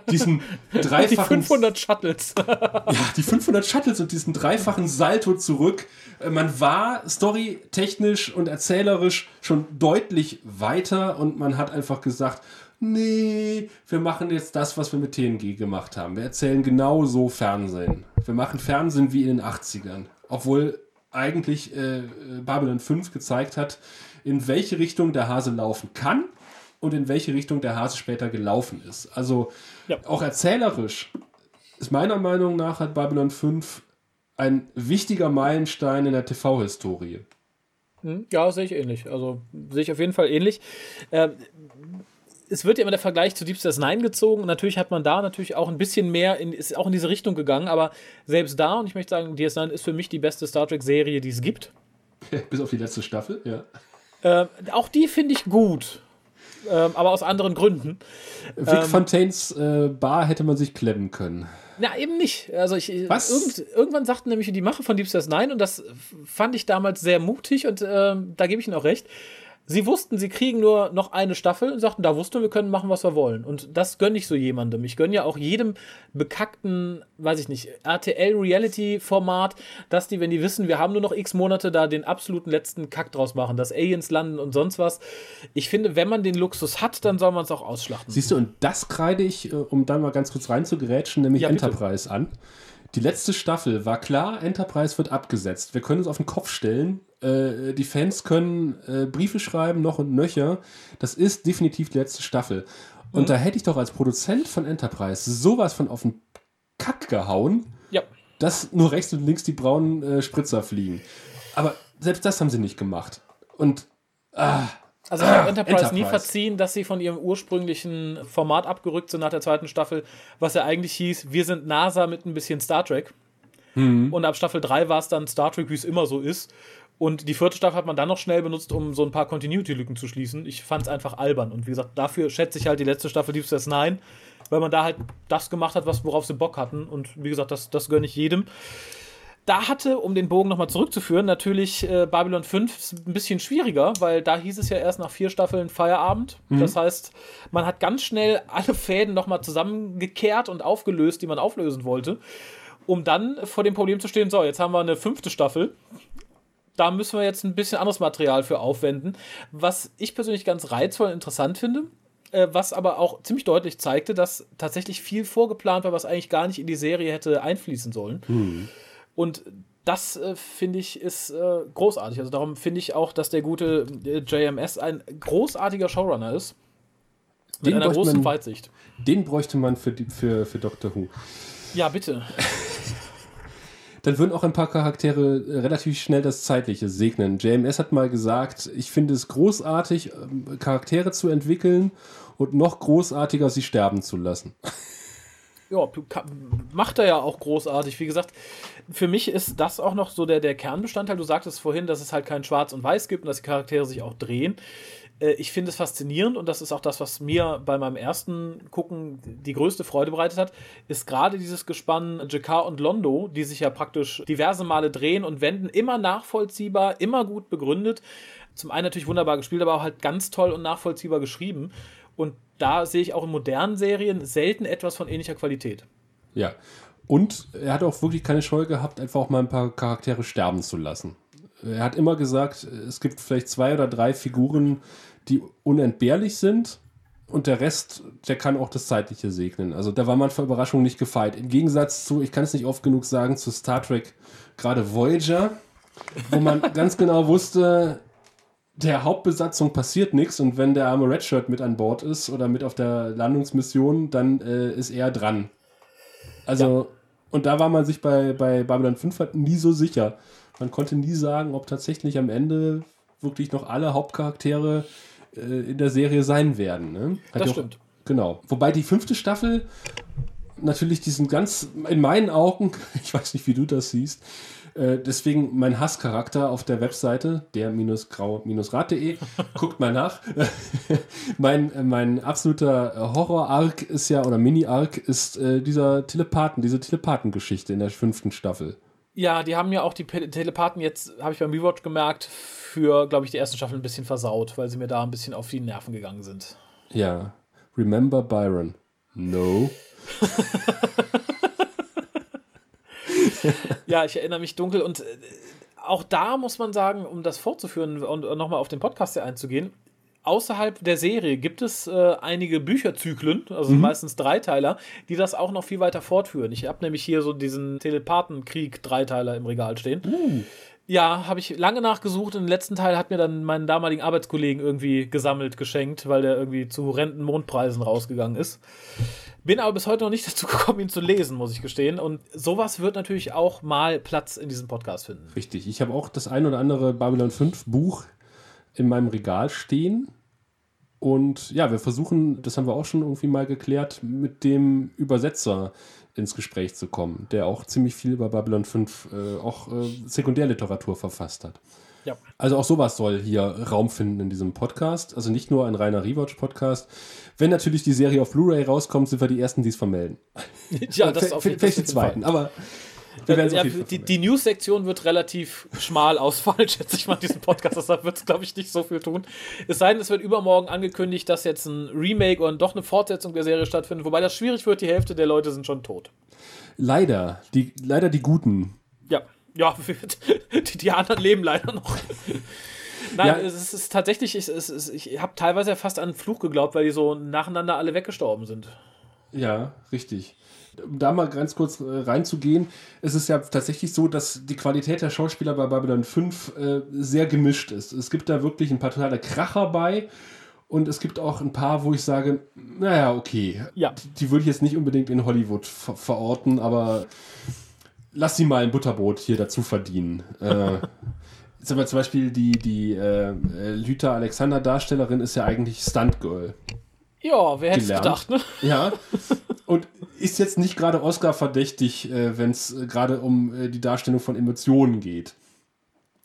diesen dreifachen. Die 500 Shuttles. ja, die 500 Shuttles und diesen dreifachen Salto zurück. Äh, man war storytechnisch und erzählerisch schon deutlich weiter und man hat einfach gesagt, nee, wir machen jetzt das, was wir mit TNG gemacht haben. Wir erzählen genau so Fernsehen. Wir machen Fernsehen wie in den 80ern. Obwohl eigentlich äh, Babylon 5 gezeigt hat, in welche Richtung der Hase laufen kann und in welche Richtung der Hase später gelaufen ist. Also ja. auch erzählerisch ist meiner Meinung nach hat Babylon 5 ein wichtiger Meilenstein in der TV-Historie. Hm, ja, sehe ich ähnlich. Also sehe ich auf jeden Fall ähnlich. Äh, es wird ja immer der Vergleich zu Deep Space Nine gezogen und natürlich hat man da natürlich auch ein bisschen mehr, in, ist auch in diese Richtung gegangen, aber selbst da, und ich möchte sagen, DS9 ist für mich die beste Star Trek-Serie, die es gibt. Bis auf die letzte Staffel, ja. Äh, auch die finde ich gut ähm, aber aus anderen Gründen. Vic ähm, Fontaines äh, Bar hätte man sich klemmen können. Na, eben nicht. Also ich, Was? Irgend, irgendwann sagten nämlich die Macher von Deep Space Nine und das fand ich damals sehr mutig und äh, da gebe ich Ihnen auch recht. Sie wussten, sie kriegen nur noch eine Staffel und sagten, da wussten wir, wir können machen, was wir wollen. Und das gönne ich so jemandem. Ich gönne ja auch jedem bekackten, weiß ich nicht, RTL-Reality-Format, dass die, wenn die wissen, wir haben nur noch x Monate, da den absoluten letzten Kack draus machen, dass Aliens landen und sonst was. Ich finde, wenn man den Luxus hat, dann soll man es auch ausschlachten. Siehst du, und das kreide ich, äh, um da mal ganz kurz reinzugerätschen, nämlich Ja. Enterprise an. Die letzte Staffel war klar, Enterprise wird abgesetzt. Wir können uns auf den Kopf stellen. Äh, die Fans können äh, Briefe schreiben, noch und nöcher. Das ist definitiv die letzte Staffel. Und da hätte ich doch als Produzent von Enterprise sowas von auf den Kack gehauen, Ja. dass nur rechts und links die braunen äh, Spritzer fliegen. Aber selbst das haben sie nicht gemacht. Und Also ich habe Enterprise, nie Enterprise. verziehen, dass sie von ihrem ursprünglichen Format abgerückt sind nach der zweiten Staffel, was ja eigentlich hieß, wir sind NASA mit ein bisschen Star Trek. Und ab Staffel 3 war es dann Star Trek, wie es immer so ist. Und die vierte Staffel hat man dann noch schnell benutzt, um so ein paar Continuity-Lücken zu schließen. Ich fand es einfach albern. Und wie gesagt, dafür schätze ich halt die letzte Staffel Deep Space Nine, weil man da halt das gemacht hat, was, worauf sie Bock hatten. Und wie gesagt, das, das gönne ich jedem. Da hatte, um den Bogen nochmal zurückzuführen, natürlich äh, Babylon 5 ein bisschen schwieriger, weil da hieß es ja erst nach vier Staffeln Feierabend. Das heißt, man hat ganz schnell alle Fäden nochmal zusammengekehrt und aufgelöst, die man auflösen wollte, um dann vor dem Problem zu stehen, so, jetzt haben wir eine fünfte Staffel. Da müssen wir jetzt ein bisschen anderes Material für aufwenden, was ich persönlich ganz reizvoll und interessant finde äh, was aber auch ziemlich deutlich zeigte, dass tatsächlich viel vorgeplant war, was eigentlich gar nicht in die Serie hätte einfließen sollen. Und das äh, finde ich ist äh, großartig. Also darum finde ich auch, dass der gute äh, JMS ein großartiger Showrunner ist. Mit Den einer bräuchte großen man- Weitsicht. den bräuchte man für, die, für, für Doctor Who. Ja, bitte. dann würden auch ein paar Charaktere äh, relativ schnell das Zeitliche segnen. JMS hat mal gesagt, ich finde es großartig, ähm, Charaktere zu entwickeln und noch großartiger, sie sterben zu lassen. Ja, macht er ja auch großartig. Wie gesagt, für mich ist das auch noch so der, der Kernbestandteil. Du sagtest vorhin, dass es halt kein Schwarz und Weiß gibt und dass die Charaktere sich auch drehen. Äh, Ich finde es faszinierend und das ist auch das, was mir bei meinem ersten Gucken die größte Freude bereitet hat, ist gerade dieses Gespann Jakar und Londo, die sich ja praktisch diverse Male drehen und wenden, immer nachvollziehbar, immer gut begründet. Zum einen natürlich wunderbar gespielt, aber auch halt ganz toll und nachvollziehbar geschrieben. Und da sehe ich auch in modernen Serien selten etwas von ähnlicher Qualität. Ja. Und er hat auch wirklich keine Scheu gehabt, einfach auch mal ein paar Charaktere sterben zu lassen. Er hat immer gesagt, es gibt vielleicht zwei oder drei Figuren, die unentbehrlich sind und der Rest, der kann auch das Zeitliche segnen. Also da war man vor Überraschung nicht gefeit. Im Gegensatz zu, ich kann es nicht oft genug sagen, zu Star Trek, gerade Voyager, wo man ganz genau wusste, der Hauptbesatzung passiert nichts und wenn der arme Redshirt mit an Bord ist oder mit auf der Landungsmission, dann äh, ist er dran. Also, und da war man sich bei, bei Babylon 5 halt nie so sicher. Man konnte nie sagen, ob tatsächlich am Ende wirklich noch alle Hauptcharaktere in der Serie sein werden. Ne? Das auch- stimmt. Genau. Wobei die fünfte Staffel natürlich diesen ganz, in meinen Augen, ich weiß nicht, wie du das siehst, äh, deswegen mein Hasscharakter auf der Webseite, der-grau-rat.de, guckt mal nach. mein, äh, mein absoluter äh, Horror-Arc ist ja, oder Mini-Arc ist äh, dieser Telepathen, diese Telepathengeschichte in der fünften Staffel. Ja, die haben ja auch die Telepathen jetzt, habe ich beim Rewatch gemerkt, für, glaube ich, die erste Staffel ein bisschen versaut, weil sie mir da ein bisschen auf die Nerven gegangen sind. Ja. Remember Byron? No. Ja, ich erinnere mich dunkel und äh, auch da muss man sagen, um das fortzuführen und äh, nochmal auf den Podcast hier einzugehen, außerhalb der Serie gibt es äh, einige Bücherzyklen, also meistens Dreiteiler, die das auch noch viel weiter fortführen. Ich habe nämlich hier so diesen Telepathenkrieg-Dreiteiler im Regal stehen. Ja, habe ich lange nachgesucht. Und den letzten Teil hat mir dann meinen damaligen Arbeitskollegen irgendwie gesammelt, geschenkt, weil der irgendwie zu horrenden Mondpreisen rausgegangen ist. Bin aber bis heute noch nicht dazu gekommen, ihn zu lesen, muss ich gestehen. Und sowas wird natürlich auch mal Platz in diesem Podcast finden. Richtig. Ich habe auch das ein oder andere Babylon 5 Buch in meinem Regal stehen. Und ja, wir versuchen, das haben wir auch schon irgendwie mal geklärt, mit dem Übersetzer ins Gespräch zu kommen, der auch ziemlich viel über Babylon 5 äh, auch äh, Sekundärliteratur verfasst hat. Ja. Also auch sowas soll hier Raum finden in diesem Podcast. Also nicht nur ein reiner Rewatch-Podcast. Wenn natürlich die Serie auf Blu-ray rauskommt, sind wir die Ersten, die es vermelden. Ja, das auf jeden Vielleicht die Zweiten. Aber Werden es Ja, die, die News-Sektion wird relativ schmal ausfallen, schätze ich mal, diesen Podcast. Deshalb wird es, glaube ich, nicht so viel tun. Es sei denn, es wird übermorgen angekündigt, dass jetzt ein Remake oder doch eine Fortsetzung der Serie stattfindet. Wobei das schwierig wird, die Hälfte der Leute sind schon tot. Leider, die, leider die Guten. Ja, ja, die, die anderen leben leider noch. Nein, Ja. es ist tatsächlich, ist, es, ich habe teilweise ja fast an einen Fluch geglaubt, weil die so nacheinander alle weggestorben sind. Ja, richtig. Um da mal ganz kurz äh, reinzugehen, es ist ja tatsächlich so, dass die Qualität der Schauspieler bei Babylon 5 äh, sehr gemischt ist. Es gibt da wirklich ein paar totale Kracher bei und es gibt auch ein paar, wo ich sage, naja, okay, Ja. die, die würde ich jetzt nicht unbedingt in Hollywood ver verorten, aber lass sie mal ein Butterbrot hier dazu verdienen. äh, jetzt aber zum Beispiel die, die äh, Lüther Alexander Darstellerin ist ja eigentlich Stuntgirl. Ja, wer hätte es gedacht, ne? Ja. Und ist jetzt nicht gerade Oscar verdächtig, äh, wenn es äh, gerade um äh, die Darstellung von Emotionen geht.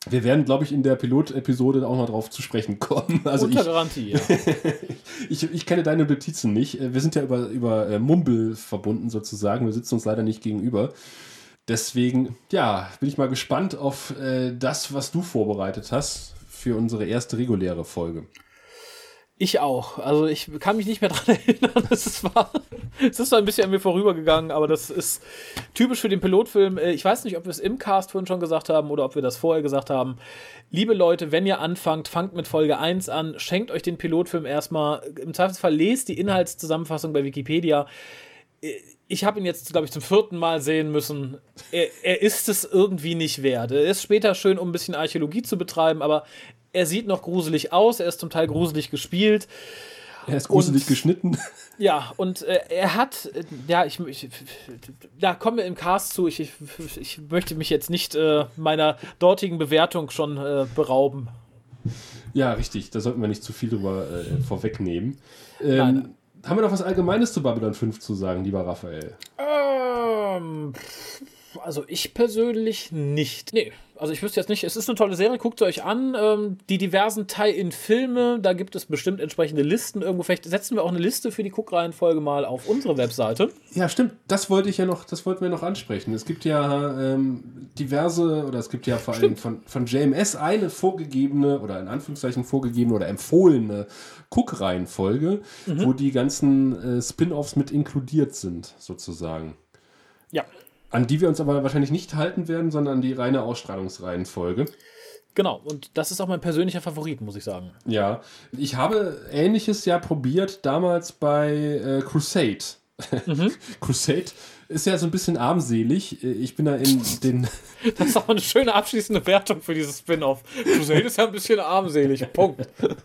Wir werden, glaube ich, in der Pilot-Episode auch noch drauf zu sprechen kommen. Also Unter ich, Garantie, ja. ich, ich kenne deine Notizen nicht. Wir sind ja über, über Mumble verbunden sozusagen. Wir sitzen uns leider nicht gegenüber. Deswegen, ja, bin ich mal gespannt auf äh, das, was du vorbereitet hast für unsere erste reguläre Folge. Ich auch. Also ich kann mich nicht mehr dran erinnern. Es ist, war, es ist so ein bisschen an mir vorübergegangen, aber das ist typisch für den Pilotfilm. Äh, Ich weiß nicht, ob wir es im Cast vorhin schon gesagt haben oder ob wir das vorher gesagt haben. Liebe Leute, wenn ihr anfangt, fangt mit Folge 1 an, schenkt euch den Pilotfilm erstmal. Im Zweifelsfall lest die Inhaltszusammenfassung bei Wikipedia. Äh, Ich habe ihn jetzt, glaube ich, zum vierten Mal sehen müssen. Er, er ist es irgendwie nicht wert. Er ist später schön, um ein bisschen Archäologie zu betreiben, aber er sieht noch gruselig aus. Er ist zum Teil gruselig gespielt. Er ist gruselig Und- geschnitten. Ja, und äh, er hat, äh, ja, ich, ich, da kommen wir im Cast zu. Ich, ich, ich möchte mich jetzt nicht äh, meiner dortigen Bewertung schon äh, berauben. Ja, richtig. Da sollten wir nicht zu viel drüber äh, vorwegnehmen. Ähm, Nein. Haben wir noch was Allgemeines zu Babylon 5 zu sagen, lieber Raphael? Ähm, also ich persönlich nicht. Nee, also ich wüsste jetzt nicht. Es ist eine tolle Serie, guckt sie euch an. Ähm, die diversen Tie-in-Filme, da gibt es bestimmt entsprechende Listen irgendwo. Vielleicht setzen wir auch eine Liste für die Guckreihenfolge mal auf unsere Webseite. Ja, stimmt. Das wollte ich ja noch, das wollten wir noch ansprechen. Es gibt ja ähm, diverse, oder es gibt ja vor allem von, von JMS eine vorgegebene oder in Anführungszeichen vorgegebene oder empfohlene Guckreihenfolge, wo die ganzen äh, Spin-offs mit inkludiert sind, sozusagen. Ja, An die wir uns aber wahrscheinlich nicht halten werden, sondern an die reine Ausstrahlungsreihenfolge. genau. Und das ist auch mein persönlicher Favorit, muss ich sagen. Ja, ich habe ähnliches ja probiert damals bei äh, Crusade. Crusade ist ja so ein bisschen armselig. Äh, Ich bin da in den. Das ist auch eine schöne abschließende Wertung für dieses Spin-off. Crusade ist ja ein bisschen armselig. Punkt.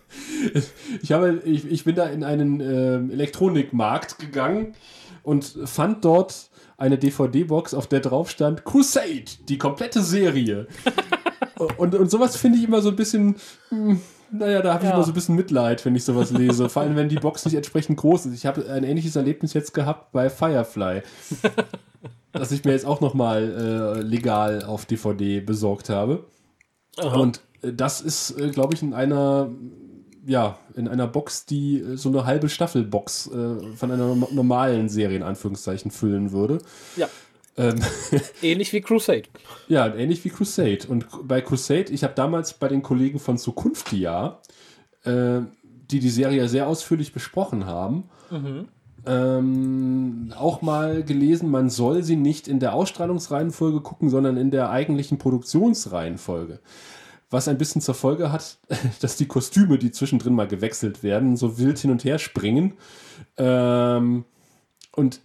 Ich, habe, ich, ich bin da in einen ähm, Elektronikmarkt gegangen und fand dort eine DVD-Box, auf der drauf stand Crusade, die komplette Serie. und, und sowas finde ich immer so ein bisschen. hm, Naja, da habe ich Ja. immer so ein bisschen Mitleid, wenn ich sowas lese. Vor allem, wenn die Box nicht entsprechend groß ist. Ich habe ein ähnliches Erlebnis jetzt gehabt bei Firefly. dass ich mir jetzt auch nochmal äh, legal auf DVD besorgt habe. Und äh, das ist, äh, glaube ich, in einer, ja, in einer Box, die äh, so eine halbe Staffelbox äh, von einer norm- normalen Serie in Anführungszeichen füllen würde. Ja. Ähm, Ähnlich wie Crusade. ja, ähnlich wie Crusade. Und bei Crusade, ich habe damals bei den Kollegen von Zukunftia, äh, die die Serie sehr ausführlich besprochen haben, ähm, auch mal gelesen, man soll sie nicht in der Ausstrahlungsreihenfolge gucken, sondern in der eigentlichen Produktionsreihenfolge. Was ein bisschen zur Folge hat, dass die Kostüme, die zwischendrin mal gewechselt werden, so wild hin und her springen. Ähm, und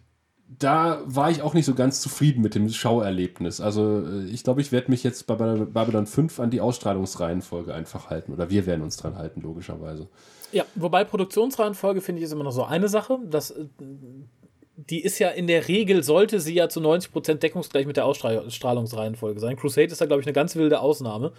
da war ich auch nicht so ganz zufrieden mit dem Schauerlebnis. Also äh, ich glaube, ich werde mich jetzt bei Bab- Babylon 5 an die Ausstrahlungsreihenfolge einfach halten. Oder wir werden uns dran halten, logischerweise. Ja, wobei Produktionsreihenfolge finde ich ist immer noch so eine Sache. Das, äh, die ist ja in der Regel, sollte sie ja zu 90% deckungsgleich mit der Ausstrahlungsreihenfolge sein. Crusade ist da, glaube ich, eine ganz wilde Ausnahme.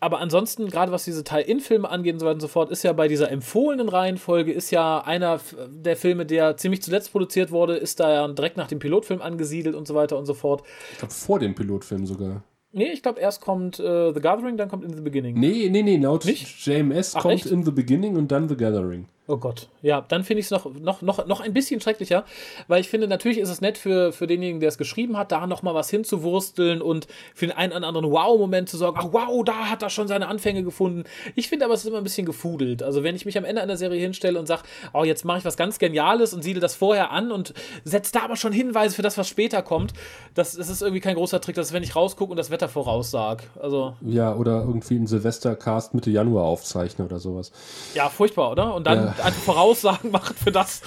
Aber ansonsten, gerade was diese Teil-In-Filme angeht und so weiter und so fort, ist ja bei dieser empfohlenen Reihenfolge, ist ja einer der Filme, der ziemlich zuletzt produziert wurde, ist da ja direkt nach dem Pilotfilm angesiedelt und so weiter und so fort. Ich glaube, vor dem Pilotfilm sogar. Nee, ich glaube, erst kommt äh, The Gathering, dann kommt In the Beginning. Nee, nee, nee, laut Nicht? JMS Ach, kommt echt? In the Beginning und dann The Gathering. Oh Gott, ja, dann finde ich es noch, noch, noch, noch ein bisschen schrecklicher, weil ich finde, natürlich ist es nett für, für denjenigen, der es geschrieben hat, da nochmal was hinzuwursteln und für den einen oder anderen Wow-Moment zu sorgen, ach wow, da hat er schon seine Anfänge gefunden. Ich finde aber, es ist immer ein bisschen gefudelt. Also wenn ich mich am Ende einer Serie hinstelle und sage, oh, jetzt mache ich was ganz Geniales und siedle das vorher an und setze da aber schon Hinweise für das, was später kommt, das, das ist irgendwie kein großer Trick, das ist, wenn ich rausgucke und das Wetter voraussage. Also, Ja, oder irgendwie einen Silvestercast Mitte Januar aufzeichnen oder sowas. ja, furchtbar, oder? Und dann Ja. Einfach Voraussagen machen für das,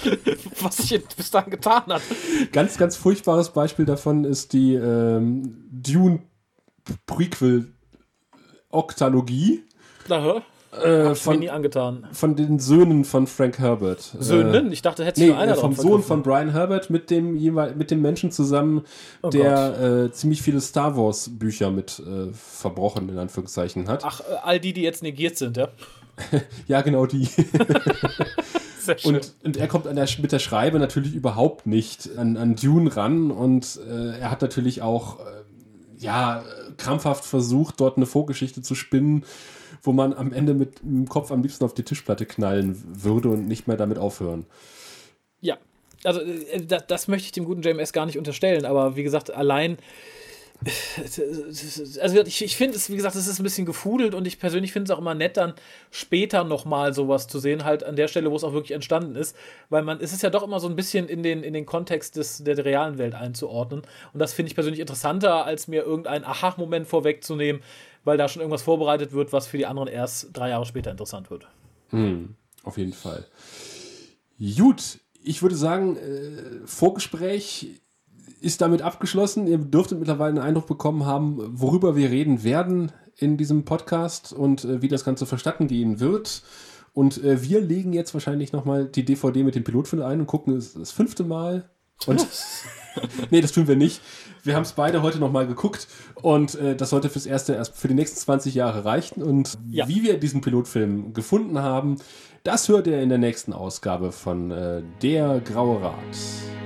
was sich bis dahin getan hat. Ganz, ganz furchtbares Beispiel davon ist die ähm, Dune Prequel Oktalogie Na, hör. äh, Hab's mir von, nie angetan. von den Söhnen von Frank Herbert. Söhnen? Ich dachte, hätte Nee, nur einer äh, vom drauf Sohn von Brian Herbert mit dem mit dem Menschen zusammen, Oh der äh, ziemlich viele Star Wars Bücher mit äh, verbrochen in Anführungszeichen hat. Ach, äh, all die, die jetzt negiert sind, ja. Ja, genau die. Und, und er kommt an der, mit der Schreibe natürlich überhaupt nicht an, an Dune ran und äh, er hat natürlich auch äh, ja krampfhaft versucht, dort eine Vorgeschichte zu spinnen, wo man am Ende mit dem Kopf am liebsten auf die Tischplatte knallen würde und nicht mehr damit aufhören. ja. Also, äh, das, das möchte ich dem guten JMS gar nicht unterstellen, aber wie gesagt, allein. Also ich, ich finde es, wie gesagt, es ist ein bisschen gefudelt und ich persönlich finde es auch immer nett, dann später nochmal sowas zu sehen, halt an der Stelle, wo es auch wirklich entstanden ist, weil man, es ist ja doch immer so ein bisschen in den, in den Kontext des, der realen Welt einzuordnen und das finde ich persönlich interessanter, als mir irgendeinen Aha-Moment vorwegzunehmen, weil da schon irgendwas vorbereitet wird, was für die anderen erst drei Jahre später interessant wird. Auf jeden Fall. Gut, ich würde sagen, äh, Vorgespräch ist damit abgeschlossen. Ihr dürftet mittlerweile einen Eindruck bekommen haben, worüber wir reden werden in diesem Podcast und äh, wie das Ganze verstatten gehen wird. Und äh, wir legen jetzt wahrscheinlich nochmal die DVD mit dem Pilotfilm ein und gucken es das fünfte Mal. Und nee, das tun wir nicht. Wir haben es beide heute nochmal geguckt und äh, das sollte fürs erste erst für die nächsten 20 Jahre reichen. Und Ja. wie wir diesen Pilotfilm gefunden haben, das hört ihr in der nächsten Ausgabe von äh, Der Graue Rat.